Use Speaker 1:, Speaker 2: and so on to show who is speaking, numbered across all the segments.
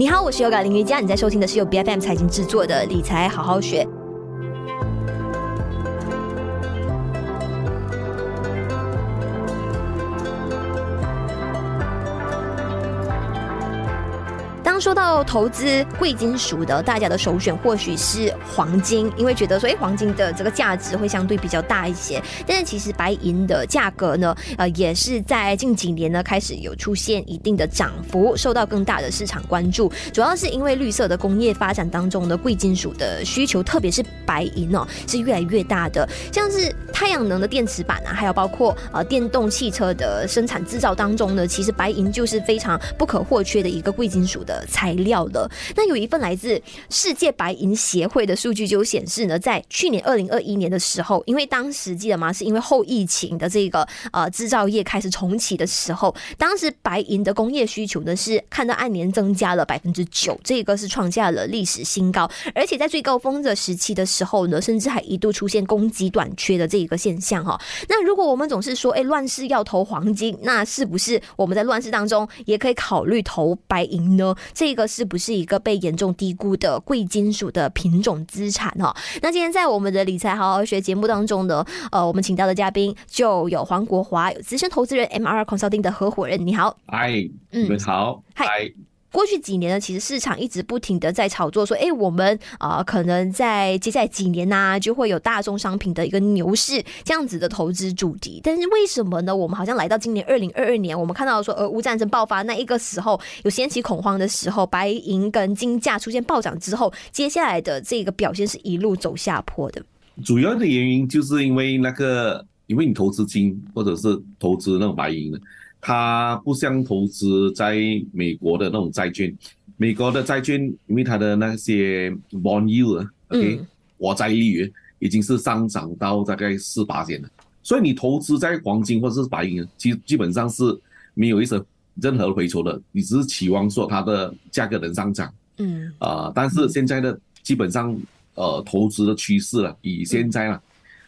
Speaker 1: 你好，我是有感林瑜伽，你在收听的是由 BFM 财经制作的理财好好学。要投资贵金属的，大家的首选或许是黄金，因为觉得说，哎，黄金的这个价值会相对比较大一些。但是其实白银的价格呢，呃，也是在近几年呢开始有出现一定的涨幅，受到更大的市场关注。主要是因为绿色的工业发展当中的贵金属的需求，特别是白银哦，是越来越大的。像是太阳能的电池板啊，还有包括呃电动汽车的生产制造当中呢，其实白银就是非常不可或缺的一个贵金属的材料料了。那有一份来自世界白银协会的数据就显示呢，在去年二零二一年的时候，因为当时记得吗？是因为后疫情的这个呃制造业开始重启的时候，当时白银的工业需求呢是看到按年增加了百分之九，这个是创下了历史新高。而且在最高峰的时期的时候呢，甚至还一度出现供给短缺的这一个现象哈。那如果我们总是说，哎，乱世要投黄金，那是不是我们在乱世当中也可以考虑投白银呢？这个是不是一个被严重低估的贵金属的品种资产哈？那今天在我们的理财好好学节目当中呢，呃，我们请到的嘉宾就有黄国华，有资深投资人 MR Consulting 的合伙人，你好，
Speaker 2: 嗨，你们好，嗨。
Speaker 1: 过去几年呢，其实市场一直不停的在炒作，说，哎，我们啊、呃，可能在接下来几年呐、啊，就会有大宗商品的一个牛市这样子的投资主题。但是为什么呢？我们好像来到今年二零二二年，我们看到说，俄乌战争爆发那一个时候，有掀起恐慌的时候，白银跟金价出现暴涨之后，接下来的这个表现是一路走下坡的。
Speaker 2: 主要的原因就是因为那个，因为你投资金或者是投资那种白银的。它不像投资在美国的那种债券，美国的债券因为它的那些 bond yield，OK，、嗯、国债利率已经是上涨到大概四八线了，所以你投资在黄金或者是白银，基基本上是没有一些任何回酬的，你只是期望说它的价格能上涨，嗯，啊、呃，但是现在的基本上呃投资的趋势了，以现在了，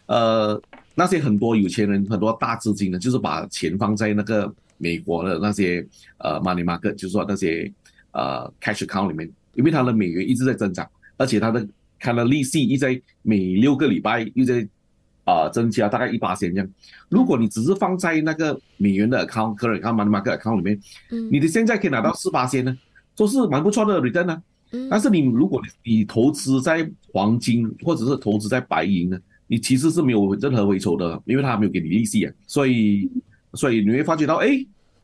Speaker 2: 呃。那些很多有钱人，很多大资金呢，就是把钱放在那个美国的那些呃 money market，就是说那些呃 cash account 里面，因为它的美元一直在增长，而且它的它的利息一直在每六个礼拜又在啊、呃、增加大概一八千这样。如果你只是放在那个美元的 account，个人 account money market account 里面，你的现在可以拿到四八千呢，都是蛮不错的 return 呢。但是你如果你投资在黄金或者是投资在白银呢？你其实是没有任何回酬的，因为他没有给你利息啊，所以，所以你会发觉到，哎，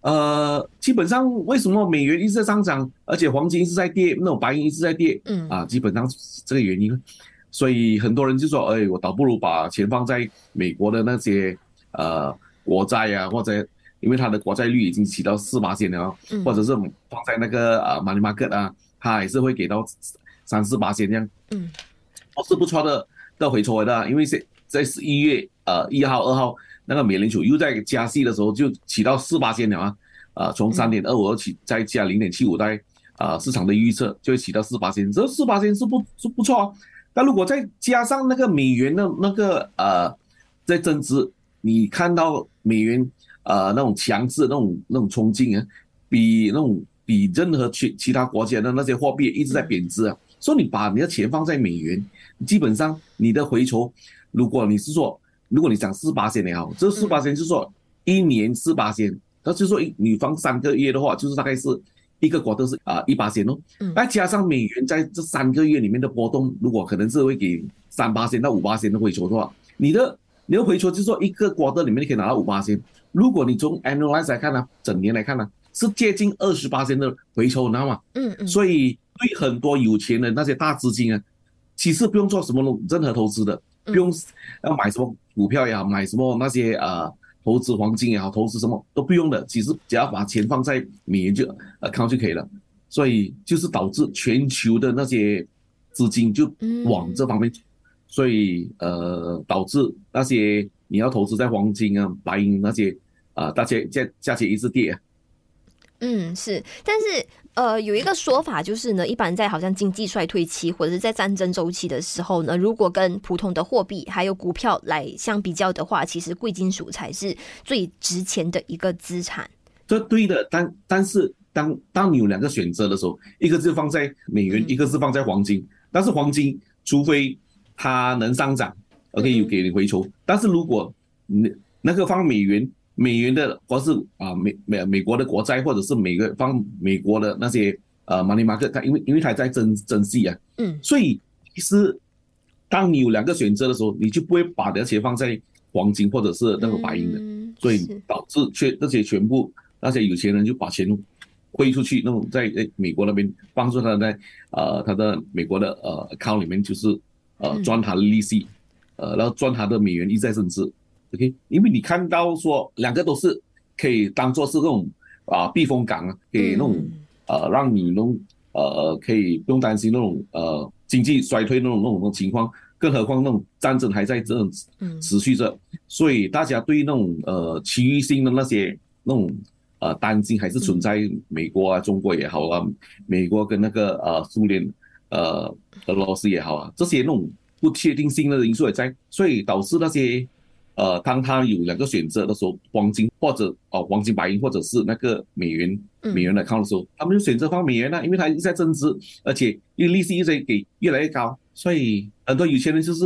Speaker 2: 呃，基本上为什么美元一直在上涨，而且黄金一直在跌，那种白银一直在跌，嗯，啊，基本上是这个原因，所以很多人就说，哎，我倒不如把钱放在美国的那些呃国债啊，或者因为它的国债率已经起到四八线了，或者是放在那个呃 money market 啊，它还是会给到三四八线这样，嗯，都是不错的。的回抽的，因为是在十一月呃一号二号那个美联储又在加息的时候就起到四八线了啊，呃从三点二五起再加零点七五代啊市场的预测就会起到四八线，这四八线是不是不错啊？但如果再加上那个美元的那个呃在增值，你看到美元呃那种强势那种那种冲劲啊，比那种比任何其其他国家的那些货币一直在贬值啊。所以你把你的钱放在美元，基本上你的回酬，如果你是说，如果你讲四八仙也好，这四八仙就是说一年四八仙，那就是说你放三个月的话，就是大概是一个国都是啊一八仙哦，那加上美元在这三个月里面的波动，如果可能是会给三八仙到五八仙的回酬的话，你的你的回酬就是说一个国的里面你可以拿到五八仙，如果你从 annualize 来看呢，整年来看呢，是接近二十八仙的回酬，你知道吗？嗯嗯，所以。对很多有钱的那些大资金啊，其实不用做什么任何投资的，不用要买什么股票也好，买什么那些呃投资黄金也好，投资什么都不用的，其实只要把钱放在美元就 account 就可以了。所以就是导致全球的那些资金就往这方面，所以呃导致那些你要投资在黄金啊、白银那些啊，大家价价钱一直跌。
Speaker 1: 嗯，是，但是。呃，有一个说法就是呢，一般在好像经济衰退期或者是在战争周期的时候呢，如果跟普通的货币还有股票来相比较的话，其实贵金属才是最值钱的一个资产。
Speaker 2: 这对的，但但是当当你有两个选择的时候，一个是放在美元，一个是放在黄金。但是黄金，除非它能上涨，OK 有给你回抽。但是如果那那个放美元，美元的或是啊美美美国的国债，或者是每个放美国的那些呃 money market，它因为因为它在增增息啊，嗯，所以其实当你有两个选择的时候，你就不会把那些放在黄金或者是那个白银的，所以导致全那些全部那些有钱人就把钱汇出去，那种在在美国那边帮助他在呃他的美国的呃 account 里面就是呃赚他的利息，呃然后赚他的美元一再升值。OK，因为你看到说两个都是可以当做是那种啊避风港啊，给那种呃让你那种呃可以不用担心那种呃经济衰退那种那种情况，更何况那种战争还在这种持续着，所以大家对那种呃区域性的那些那种呃担心还是存在，美国啊、中国也好啊，美国跟那个呃苏联呃俄罗斯也好啊，这些那种不确定性的因素也在，所以导致那些。呃，当他有两个选择的时候，黄金或者哦黄金白银，或者是那个美元美元来看的时候，他们就选择放美元了，因为它一直在增值，而且因为利息一直在给越来越高，所以很多有钱人就是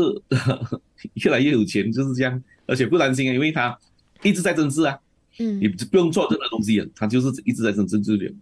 Speaker 2: 越来越有钱，就是这样，而且不担心啊，因为他一直在增值啊，嗯，你不用做任何东西啊，他就是一直在增值这里。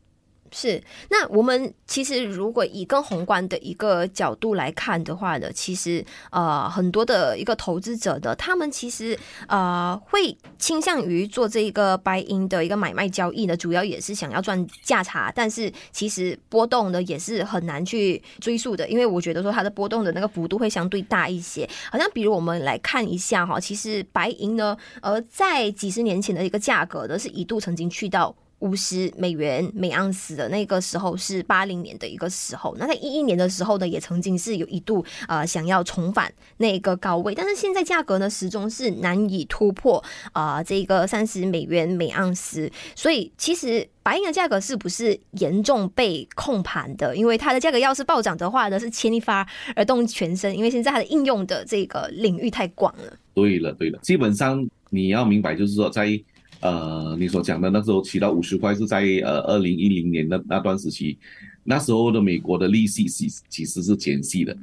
Speaker 1: 是，那我们其实如果以更宏观的一个角度来看的话呢，其实呃很多的一个投资者的，他们其实呃会倾向于做这一个白银的一个买卖交易呢，主要也是想要赚价差，但是其实波动呢也是很难去追溯的，因为我觉得说它的波动的那个幅度会相对大一些。好像比如我们来看一下哈，其实白银呢，呃在几十年前的一个价格呢，是一度曾经去到。五十美元每盎司的那个时候是八零年的一个时候，那在一一年的时候呢，也曾经是有一度呃想要重返那个高位，但是现在价格呢始终是难以突破啊、这个三十美元每盎司，所以其实白银的价格是不是严重被控盘的？因为它的价格要是暴涨的话呢，是牵一发而动全身，因为现在它的应用的这个领域太广了。
Speaker 2: 对了对了，基本上你要明白就是说在。呃，你所讲的那时候起到五十块是在呃二零一零年的那段时期，那时候的美国的利息其其实是减息的，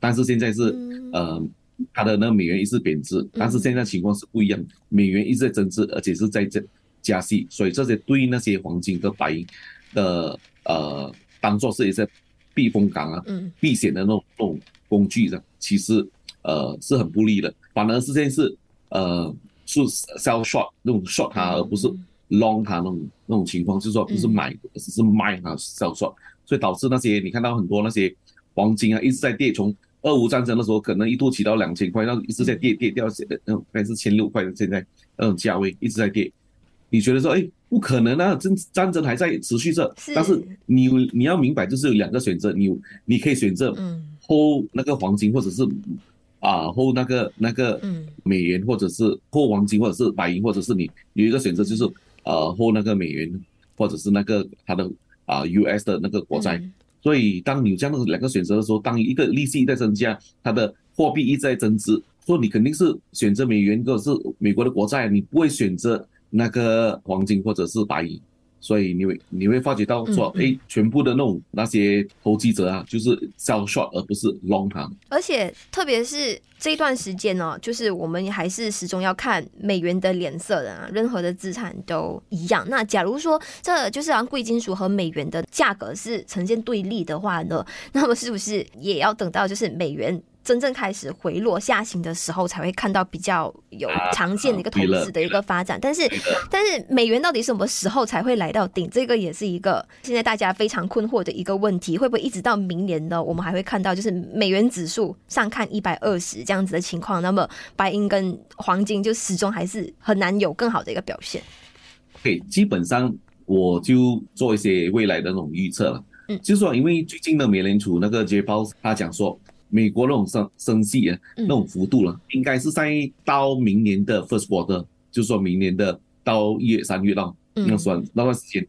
Speaker 2: 但是现在是呃它的那个美元一直贬值，但是现在情况是不一样，美元一直在增值，而且是在这加息，所以这些对那些黄金和白银的呃当做是一些避风港啊、避险的那种那种工具的，其实呃是很不利的，反而是现在是呃。是 sell short 那种 short 它，而不是 long 它那种那种情况，就是说不是买，只是卖它 sell short，所以导致那些你看到很多那些黄金啊一直在跌，从俄乌战争的时候可能一度起到两千块，然后一直在跌跌掉，现在那种还是千六块的现在那种价位一直在跌，你觉得说哎不可能啊，战战争还在持续着，但是你你要明白就是有两个选择，你你可以选择 hold 那个黄金或者是。啊，或那个那个美元，或者是或黄金，或者是白银，或者是你有一个选择，就是呃，或那个美元，或者是那个它的啊 US 的那个国债。所以，当你有这样的两个选择的时候，当一个利息在增加，它的货币一直在增值，所以你肯定是选择美元或者是美国的国债，你不会选择那个黄金或者是白银。所以你会你会发觉到说，哎，全部的那种那些投机者啊，就是 sell short 而不是 long 它。
Speaker 1: 而且特别是这一段时间呢，就是我们还是始终要看美元的脸色的啊，任何的资产都一样。那假如说这就是让贵金属和美元的价格是呈现对立的话呢，那么是不是也要等到就是美元真正开始回落下行的时候，才会看到比较有常见的一个投资的一个发展。但是，但是美元到底什么时候才会来到顶？这个也是一个现在大家非常困惑的一个问题。会不会一直到明年呢？我们还会看到就是美元指数上看一百二十这样子的情况？那么白银跟黄金就始终还是很难有更好的一个表现。
Speaker 2: 对，基本上我就做一些未来的那种预测了。嗯，就是说，因为最近的美联储那个 Jerome Powell 他讲说。美国那种升升息啊，那种幅度了，应该是在到明年的 first quarter，就是说明年的到一月、三月到那算那段时间，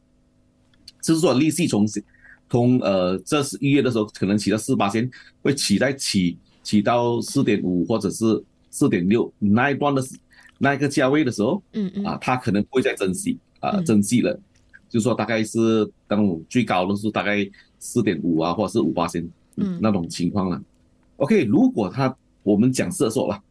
Speaker 2: 就是说利息从从呃这是一月的时候可能起到四八千，会起在起起到四点五或者是四点六那一段的那一个价位的时候，嗯嗯，啊，它可能不会再增息啊增息了。就是说大概是当最高的是大概四点五啊，或者是五八千，嗯，那种情况了。OK，如果他我们讲是说吧，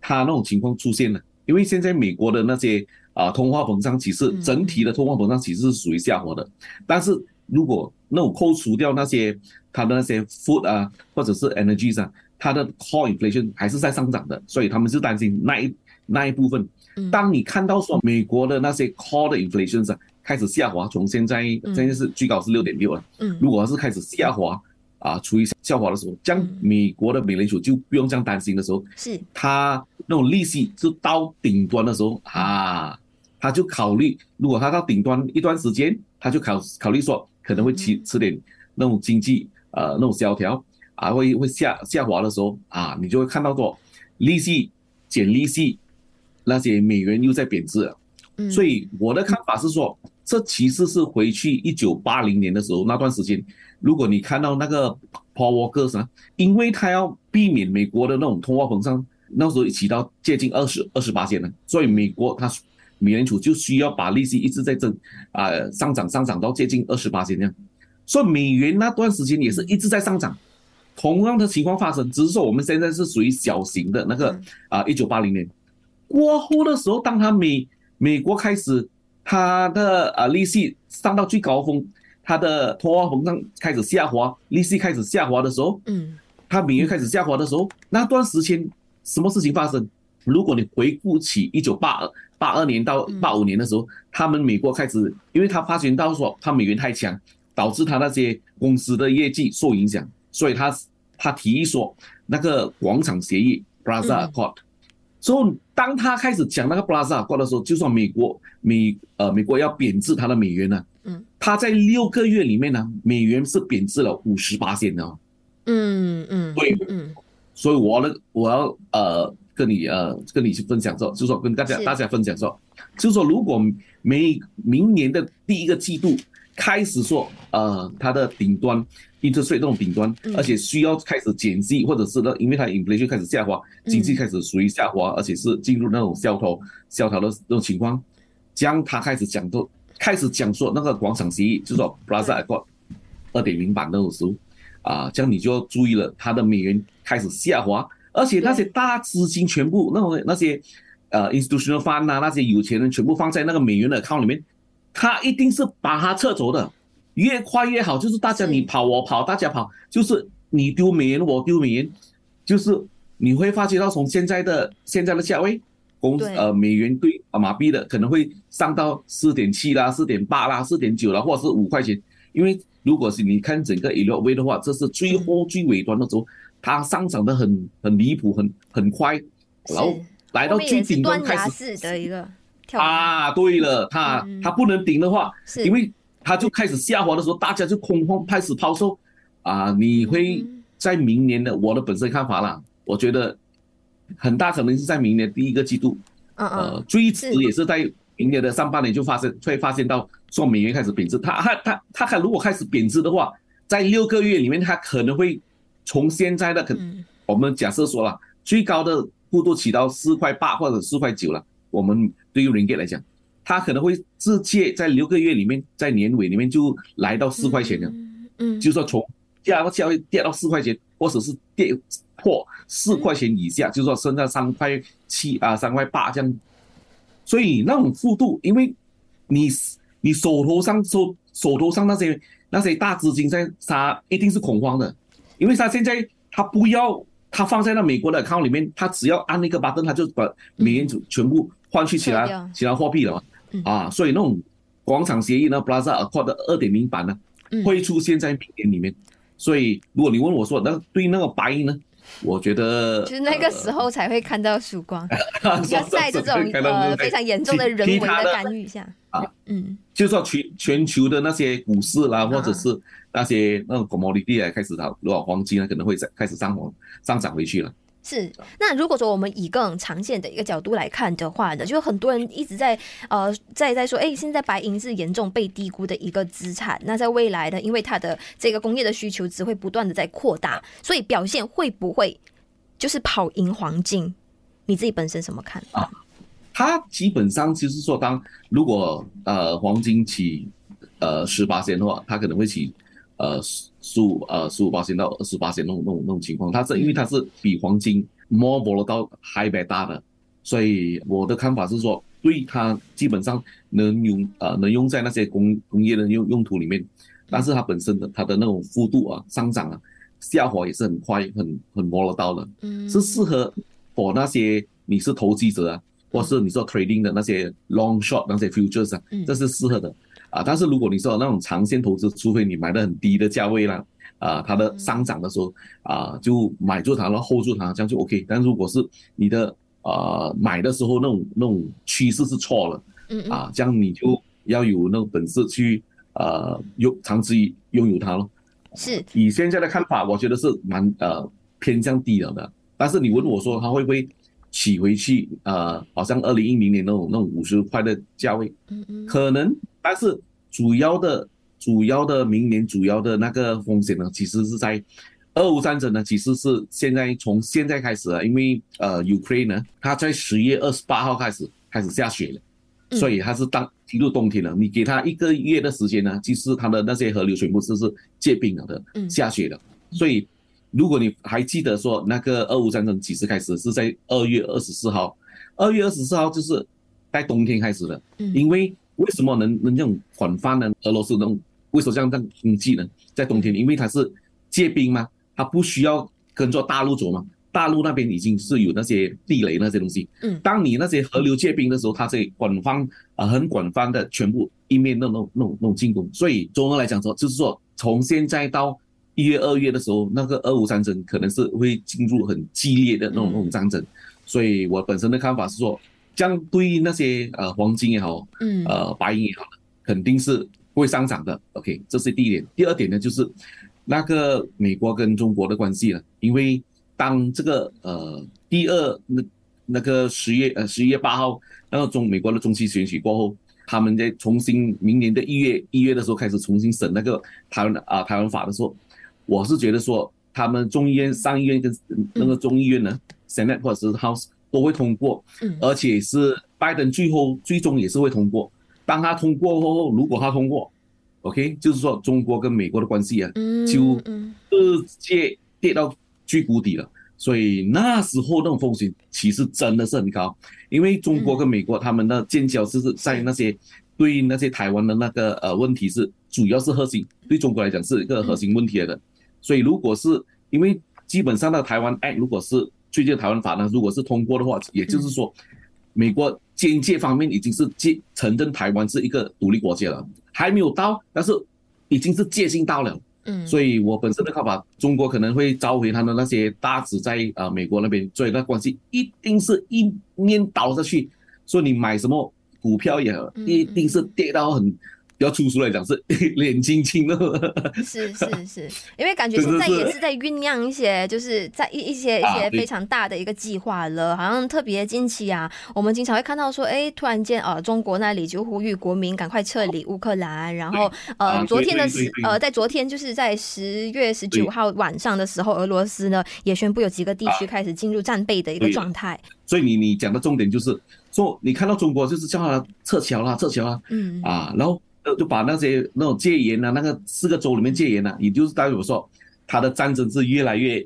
Speaker 2: 他那种情况出现了，因为现在美国的那些啊通货膨胀其实整体的通货膨胀其实是属于下滑的，但是如果那种扣除掉那些它的那些 food 啊或者是 energy 上，它的 core inflation 还是在上涨的，所以他们是担心那一那一部分。当你看到说美国的那些 core 的 inflation 上开始下滑，从现在现在是最高是六点六了，嗯，如果是开始下滑啊，处于下滑的时候，这样美国的美联储就不用这样担心的时候，是。它那种利息就到顶端的时候啊，他就考虑，如果他到顶端一段时间，他就考考虑说可能会吃吃点那种经济呃那种萧条啊，会会下下滑的时候啊，你就会看到说利息减利息。那些美元又在贬值。了，所以我的看法是说，这其实是回去一九八零年的时候那段时间，如果你看到那个 Paul Volcker 啊，因为他要避免美国的那种通货膨胀，那时候起到接近二十二十八线了，所以美国它美联储就需要把利息一直在增啊上涨上涨到接近二十八线这样，所以美元那段时间也是一直在上涨，同样的情况发生，只是说我们现在是属于小型的那个啊一九八零年。过后的时候，当他美美国开始它的啊利息上到最高峰，他的通货膨胀开始下滑，利息开始下滑的时候，嗯，他美元开始下滑的时候，那段时间什么事情发生？如果你回顾起一九八二八二年到八五年的时候，他们美国开始，因为他发现到说他美元太强，导致他那些公司的业绩受影响，所以他他提议说那个广场协议 Plaza Accord。所以，当他开始讲那个布拉萨尔过的时候，就算美国美呃美国要贬值他的美元呢，嗯，他在六个月里面呢，美元是贬值了五十八线的，嗯嗯，对，嗯，所以我呢，我要呃跟你呃跟你去分享说，就是说跟大家大家分享说，就是说如果每明年的第一个季度。开始说，呃，它的顶端，interest rate 这种顶端，而且需要开始减息，或者是呢，因为它 inflation 开始下滑，经济开始属于下滑，而且是进入那种萧条、萧条的那种情况，将它开始讲都开始讲说那个广场协议，就是说 Plaza Accord 二点零版那种时候，啊，这样你就要注意了，它的美元开始下滑，而且那些大资金全部那种那些呃 institutional fund 啊，那些有钱人全部放在那个美元的 account 里面。他一定是把它撤走的，越快越好。就是大家你跑我跑，大家跑，就是你丢美元我丢美元，就是你会发觉到从现在的现在的价位，公呃美元兑马币的可能会上到四点七啦、四点八啦、四点九啦，或者是五块钱。因为如果是你看整个 Elliott Wave 的话，这是最后最尾端的时候，它上涨的很很离谱，很很快，然后来到最顶端开始的一个。啊，对了，它它不能顶的话，因为它就开始下滑的时候，大家就恐慌，开始抛售。啊，你会在明年的我的本身看法啦，我觉得很大可能是在明年第一个季度，呃，最迟也是在明年的上半年就发生，会发现到说美元开始贬值。它它它它它如果开始贬值的话，在六个月里面，它可能会从现在的可，我们假设说了最高的幅度起到四块八或者四块九了，我们。对于 Ringgit 来讲，它可能会直接在六个月里面，在年尾里面就来到四块钱了。嗯，就是说从价个价位跌到四块钱，或者是跌破四块钱以下，就是说剩下三块七啊，三块八这样。所以那种幅度，因为你你手头上手手头上那些那些大资金在，它一定是恐慌的，因为他现在他不要他放在那美国的 account 里面，他只要按那个 button，它就把美元全部。换去其他其他货币了嘛？啊，所以那种广场协议呢，Plaza Accord 的二点零版呢，会出现在明年里面。所以如果你问我说，那对那个白银呢，我觉得
Speaker 1: 就是那个时候才会看到曙光。要在这种呃非常严重的人为的干预下啊，嗯，
Speaker 2: 就是说全全球的那些股市啦，或者是那些那种 commodity 啊，开始炒如果黄金呢，可能会再开始上涨上涨回去了。
Speaker 1: 是，那如果说我们以更长线的一个角度来看的话呢，就很多人一直在呃在在说，哎，现在白银是严重被低估的一个资产。那在未来呢，因为它的这个工业的需求只会不断的在扩大，所以表现会不会就是跑赢黄金？你自己本身怎么看啊？
Speaker 2: 它基本上就是说，当如果呃黄金起呃十八仙的话，它可能会起呃十五呃十五八千到二十八千那种那种那种情况。它是因为它是比黄金 more volatile high beta 的，所以我的看法是说，对它基本上能用呃能用在那些工工业的用用途里面，但是它本身的它的那种幅度啊上涨啊下滑也是很快很很 volatile 的，嗯，是适合 for 那些你是投机者啊。或是你做 trading 的那些 long short 那些 futures 啊，这是适合的啊。但是如果你说那种长线投资，除非你买的很低的价位啦，啊，它的上涨的时候啊，就买住它，然后 hold 住它，这样就 OK。但如果是你的呃买的时候那种那种趋势是错了，嗯啊，这样你就要有那种本事去呃拥长期拥有它咯。
Speaker 1: 是。
Speaker 2: 以现在的看法，我觉得是蛮呃偏向低了的。但是你问我说它会不会？起回去，呃，好像二零一零年那种那种五十块的价位，可能，但是主要的、主要的明年主要的那个风险呢，其实是在俄乌战争呢，其实是现在从现在开始啊，因为呃，Ukraine 呢，它在十月二十八号开始开始下雪了，所以它是当进入冬天了，你给它一个月的时间呢，其实它的那些河流全部是是结冰了的，下雪了，所以。如果你还记得说那个俄乌战争几时开始？是在二月二十四号。二月二十四号就是在冬天开始的。因为为什么能能这种广泛呢？俄罗斯能为什么这样这样经济呢？在冬天，因为它是结冰嘛，它不需要跟着大陆走嘛。大陆那边已经是有那些地雷那些东西。嗯。当你那些河流结冰的时候，它是广泛啊很广泛的全部一面的那种那种那种进攻。所以综合来讲说，就是说从现在到。一月、二月的时候，那个俄乌战争可能是会进入很激烈的那种那种战争，嗯、所以我本身的看法是说，这样对于那些呃黄金也好，嗯，呃白银也好，肯定是会上涨的。OK，这是第一点。第二点呢，就是那个美国跟中国的关系了，因为当这个呃第二那那个十月呃十一月八号，那个中美国的中期选举过后，他们在重新明年的一月一月的时候开始重新审那个台湾啊、呃、台湾法的时候。我是觉得说，他们众议院、上议院跟那个众议院呢、嗯、，Senate 或者是 House 都会通过，嗯，而且是拜登最后最终也是会通过。当他通过后，如果他通过，OK，就是说中国跟美国的关系啊，就直接跌到最谷底了。所以那时候那种风险其实真的是很高，因为中国跟美国他们的建交是在那些对于那些台湾的那个呃问题是主要是核心，对中国来讲是一个核心问题来的。所以，如果是因为基本上的台湾 Act，如果是最近台湾法呢，如果是通过的话，也就是说，美国边界方面已经是接承认台湾是一个独立国家了，还没有到，但是已经是接近到了。嗯，所以我本身的看法，中国可能会召回他的那些大使在啊美国那边，所以那关系一定是一面倒下去，所以你买什么股票也一定是跌到很。要出书来讲是 脸青青的，
Speaker 1: 是是是，因为感觉现在也是在酝酿一些，就是在一一些一些非常大的一个计划了，好像特别近期啊，我们经常会看到说，哎，突然间呃，中国那里就呼吁国民赶快撤离乌克兰，然后呃，昨天的时呃，在昨天就是在十月十九号晚上的时候，俄罗斯呢也宣布有几个地区开始进入战备的一个状态。
Speaker 2: 所以你你讲的重点就是说，你看到中国就是叫他撤侨啦，撤侨啊，嗯。啊，然后。就把那些那种戒严啊，那个四个州里面戒严啊，也就是代表说，他的战争是越来越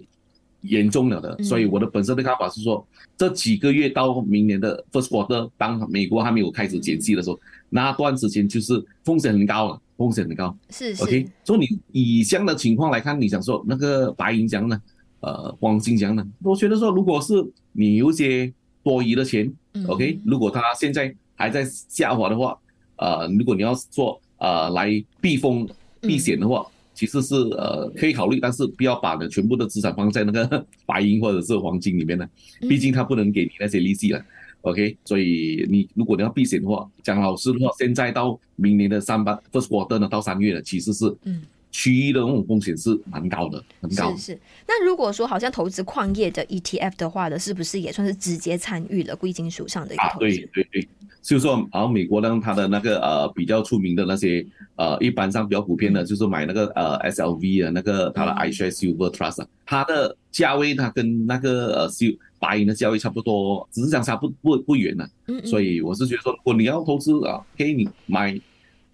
Speaker 2: 严重了的。所以我的本身的看法是说，这几个月到明年的 first quarter，当美国还没有开始减息的时候，那段时间就是风险很高了，风险很高。
Speaker 1: 是是。
Speaker 2: OK，所以你以这样的情况来看，你想说那个白银讲呢，呃，黄金讲呢？我觉得说，如果是你有些多余的钱，OK，如果他现在还在下滑的话。呃，如果你要做呃来避风避险的话，其实是呃可以考虑，但是不要把的全部的资产放在那个 白银或者是黄金里面呢，毕竟它不能给你那些利息了。OK，所以你如果你要避险的话，讲老实的话，现在到明年的三八 first quarter 呢，到三月了，其实是嗯区域的那种风险是蛮高的，很高。
Speaker 1: 是是。那如果说好像投资矿业的 ETF 的话呢，是不是也算是直接参与了贵金属上的一个投资？啊，
Speaker 2: 对对对。就是说，然后美国呢，它的那个呃比较出名的那些呃，一般上比较普遍的，就是买那个呃 SLV 的那个它的 iShares Silver Trust，啊。它的价位它跟那个呃白银的价位差不多，只是相差不不不远了。所以我是觉得说，如果你要投资啊，给你买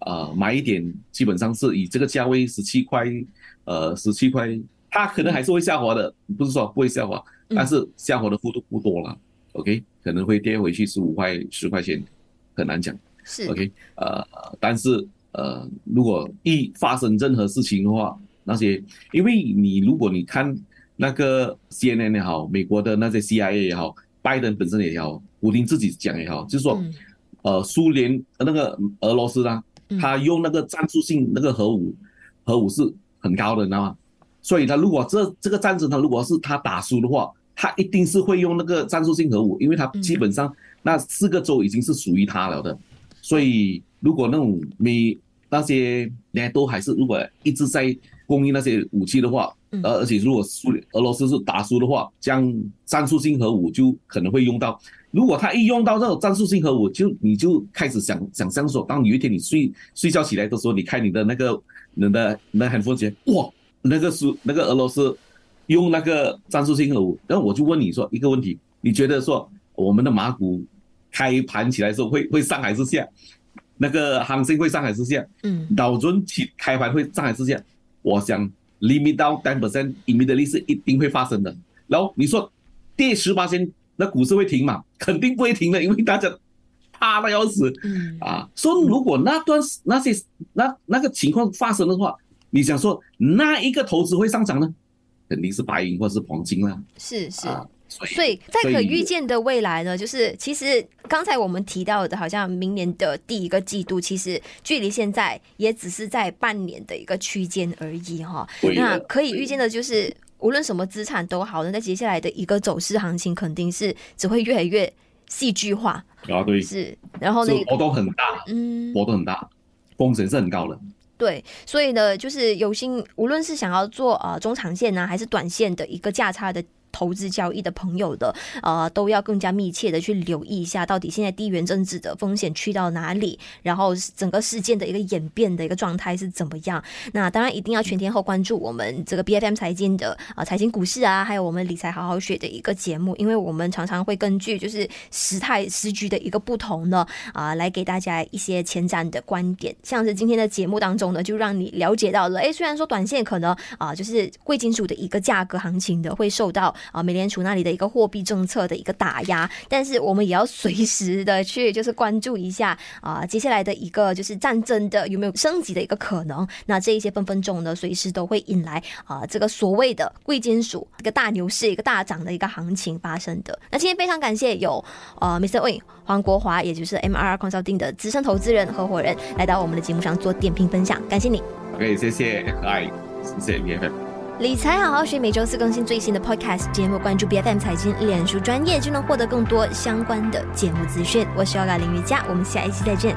Speaker 2: 呃买一点，基本上是以这个价位十七块，呃十七块，它可能还是会下滑的，不是说不会下滑，但是下滑的幅度不多了。OK，可能会跌回去十五块十块钱，很难讲。
Speaker 1: 是
Speaker 2: OK，呃，但是呃，如果一发生任何事情的话，那些，因为你如果你看那个 CNN 也好，美国的那些 CIA 也好，拜登本身也好，普丁自己讲也好，就是说，嗯、呃，苏联那个俄罗斯啊，他用那个战术性那个核武，核武是很高的，你知道吗？所以他如果这这个战争他如果是他打输的话，他一定是会用那个战术性核武，因为他基本上那四个州已经是属于他了的。所以，如果那种美那些呢都还是如果一直在供应那些武器的话，而而且如果苏俄罗斯是打输的话，将战术性核武就可能会用到。如果他一用到这种战术性核武，就你就开始想想象说，当有一天你睡睡觉起来的时候，你看你的那个你的那 handphone 前，哇，那个苏那个俄罗斯用那个战术性核武，然后我就问你说一个问题，你觉得说我们的马股？开盘起来的时候会会上还是下？那个行情会上还是下？嗯，道琼起开盘会上还是下？我想 limit 到 ten percent，immediately 是一定会发生的。然后你说跌十八仙，那股市会停嘛？肯定不会停的，因为大家怕的要死。嗯啊，说如果那段那些那那个情况发生的话，你想说那一个投资会上涨呢？肯定是白银或者是黄金啦。
Speaker 1: 是是。啊所以在可预见的未来呢，就是其实刚才我们提到的，好像明年的第一个季度，其实距离现在也只是在半年的一个区间而已哈。那可以预见的就是，无论什么资产都好，那在接下来的一个走势行情，肯定是只会越来越戏剧化
Speaker 2: 啊。对，
Speaker 1: 是。然后呢，
Speaker 2: 波动很大，嗯，波动很大，风险是很高的。
Speaker 1: 对，所以呢，就是有心，无论是想要做呃中长线呢、啊，还是短线的一个价差的。投资交易的朋友的，呃，都要更加密切的去留意一下，到底现在地缘政治的风险去到哪里，然后整个事件的一个演变的一个状态是怎么样。那当然一定要全天候关注我们这个 BFM 财经的啊、呃、财经股市啊，还有我们理财好好学的一个节目，因为我们常常会根据就是时态时局的一个不同呢，啊、呃，来给大家一些前瞻的观点。像是今天的节目当中呢，就让你了解到了，诶，虽然说短线可能啊、就是贵金属的一个价格行情的会受到。啊，美联储那里的一个货币政策的一个打压，但是我们也要随时的去就是关注一下啊，接下来的一个就是战争的有没有升级的一个可能？那这一些分分钟呢，随时都会引来啊这个所谓的贵金属一个大牛市、一个大涨的一个行情发生的。那今天非常感谢有呃 Mr. Win 黄国华，也就是 MRR Consulting 的资深投资人合伙人来到我们的节目上做点评分享，感谢你。
Speaker 2: OK，谢谢，嗨，谢谢 FM。
Speaker 1: 理财好好学，每周四更新最新的 Podcast 节目，关注 BFM 财经脸书专业就能获得更多相关的节目资讯。我是 Oga 林瑜伽，我们下一期再见。